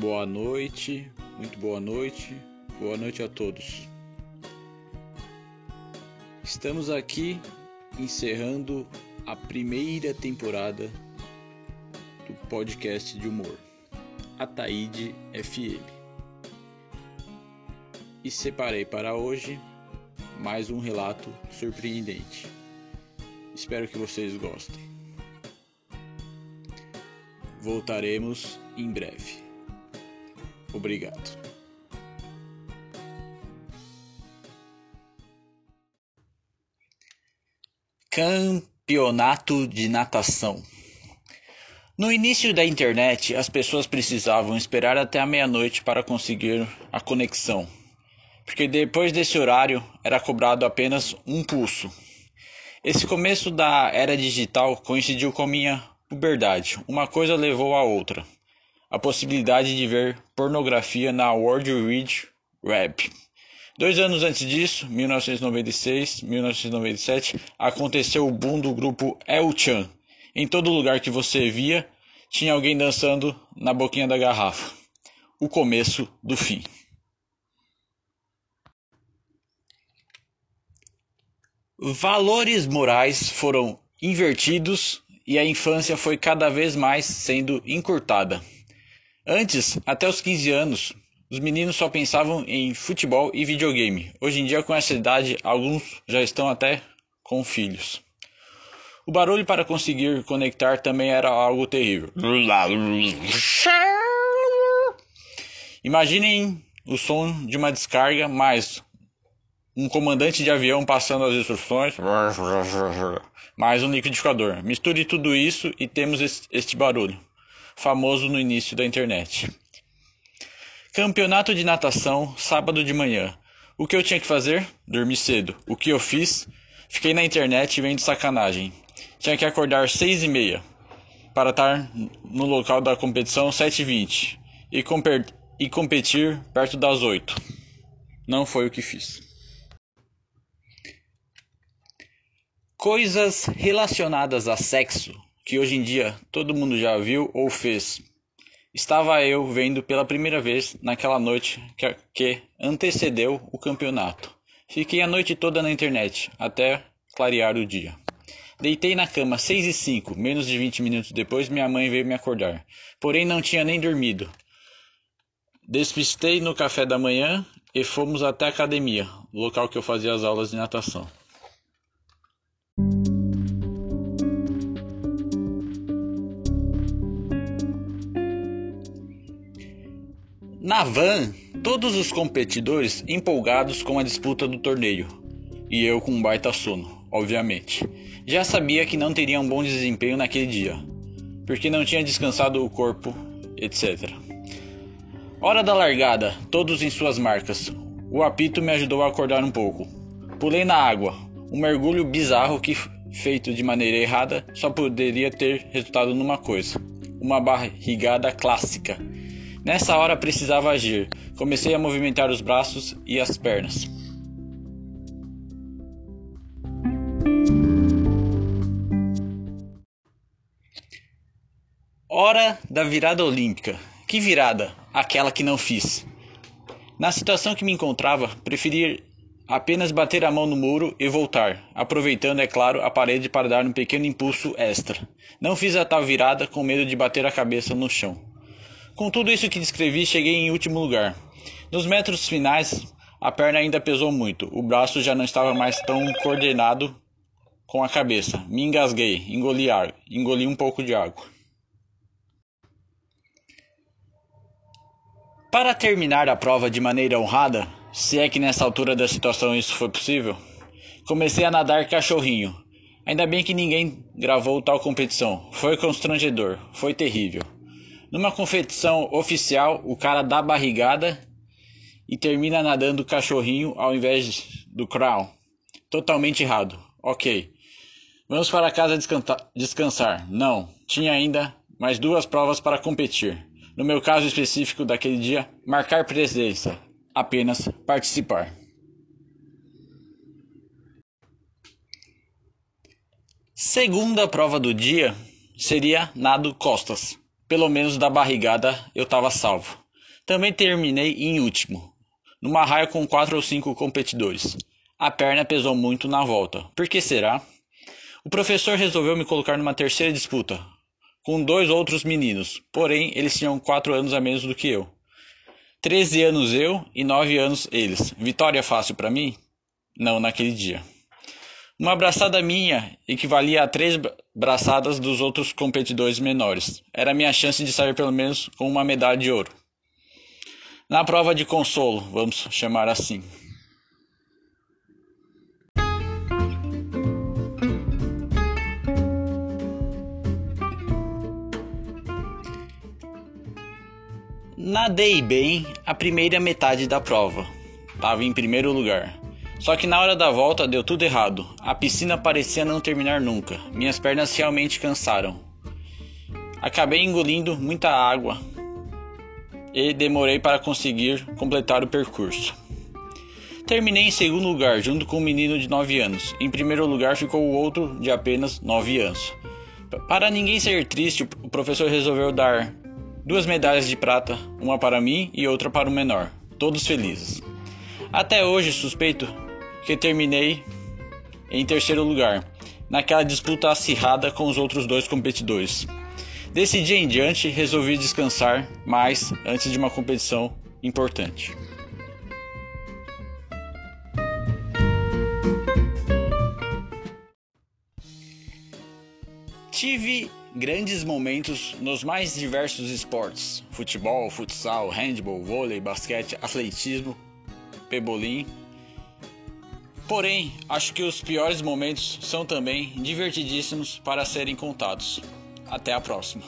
Boa noite, muito boa noite, boa noite a todos. Estamos aqui encerrando a primeira temporada do podcast de humor, Ataíde FM. E separei para hoje mais um relato surpreendente. Espero que vocês gostem. Voltaremos em breve. Obrigado. Campeonato de natação. No início da internet, as pessoas precisavam esperar até a meia-noite para conseguir a conexão, porque depois desse horário era cobrado apenas um pulso. Esse começo da era digital coincidiu com minha puberdade. Uma coisa levou a outra a possibilidade de ver pornografia na World Wide Web. Dois anos antes disso, 1996, 1997, aconteceu o boom do grupo El Chan. Em todo lugar que você via, tinha alguém dançando na boquinha da garrafa. O começo do fim. Valores morais foram invertidos e a infância foi cada vez mais sendo encurtada. Antes, até os 15 anos, os meninos só pensavam em futebol e videogame. Hoje em dia, com essa idade, alguns já estão até com filhos. O barulho para conseguir conectar também era algo terrível. Imaginem o som de uma descarga, mais um comandante de avião passando as instruções, mais um liquidificador. Misture tudo isso e temos este barulho famoso no início da internet. Campeonato de natação, sábado de manhã. O que eu tinha que fazer? Dormir cedo. O que eu fiz? Fiquei na internet vendo sacanagem. Tinha que acordar seis e meia para estar no local da competição sete e vinte e, e competir perto das oito. Não foi o que fiz. Coisas relacionadas a sexo que hoje em dia todo mundo já viu ou fez. Estava eu vendo pela primeira vez naquela noite que, antecedeu o campeonato. Fiquei a noite toda na internet, até clarear o dia. Deitei na cama 6 e 5, menos de 20 minutos depois minha mãe veio me acordar. Porém não tinha nem dormido. Despistei no café da manhã e fomos até a academia, local que eu fazia as aulas de natação. Na van, todos os competidores empolgados com a disputa do torneio. E eu com um baita sono, obviamente. Já sabia que não teria um bom desempenho naquele dia, porque não tinha descansado o corpo, etc. Hora da largada, todos em suas marcas. O apito me ajudou a acordar um pouco. Pulei na água, um mergulho bizarro que, feito de maneira errada, só poderia ter resultado numa coisa: uma barrigada clássica Nessa hora precisava agir. Comecei a movimentar os braços e as pernas. Hora da virada olímpica. Que virada? Aquela que não fiz. Na situação que me encontrava, preferi apenas bater a mão no muro e voltar, aproveitando, é claro, a parede para dar um pequeno impulso extra. Não fiz a tal virada com medo de bater a cabeça no chão. Com tudo isso que descrevi, cheguei em último lugar. Nos metros finais, a perna ainda pesou muito, o braço já não estava mais tão coordenado com a cabeça. Me engasguei, engoli ar, engoli um pouco de água. Para terminar a prova de maneira honrada, se é que nessa altura da situação isso foi possível, comecei a nadar cachorrinho. Ainda bem que ninguém gravou tal competição. Foi constrangedor, foi terrível. Numa competição oficial, o cara dá barrigada e termina nadando cachorrinho ao invés do crown. Totalmente errado. Ok. Vamos para casa descansar. Não, tinha ainda mais duas provas para competir. No meu caso específico daquele dia, marcar presença, apenas participar. Segunda prova do dia seria nado costas. Pelo menos da barrigada eu estava salvo. Também terminei em último, numa raia com quatro ou cinco competidores. A perna pesou muito na volta. Por que será? O professor resolveu me colocar numa terceira disputa, com dois outros meninos, porém eles tinham quatro anos a menos do que eu. Treze anos eu e nove anos eles. Vitória fácil para mim? Não naquele dia. Uma braçada minha equivalia a três braçadas dos outros competidores menores. Era minha chance de sair pelo menos com uma medalha de ouro. Na prova de consolo, vamos chamar assim. Nadei bem a primeira metade da prova. Estava em primeiro lugar. Só que na hora da volta deu tudo errado. A piscina parecia não terminar nunca. Minhas pernas realmente cansaram. Acabei engolindo muita água e demorei para conseguir completar o percurso. Terminei em segundo lugar, junto com um menino de 9 anos. Em primeiro lugar ficou o outro de apenas 9 anos. Para ninguém ser triste, o professor resolveu dar duas medalhas de prata, uma para mim e outra para o menor. Todos felizes. Até hoje suspeito que terminei em terceiro lugar, naquela disputa acirrada com os outros dois competidores. Desse dia em diante, resolvi descansar mais antes de uma competição importante. Tive grandes momentos nos mais diversos esportes: futebol, futsal, handball, vôlei, basquete, atletismo, pebolim Porém, acho que os piores momentos são também divertidíssimos para serem contados. Até a próxima.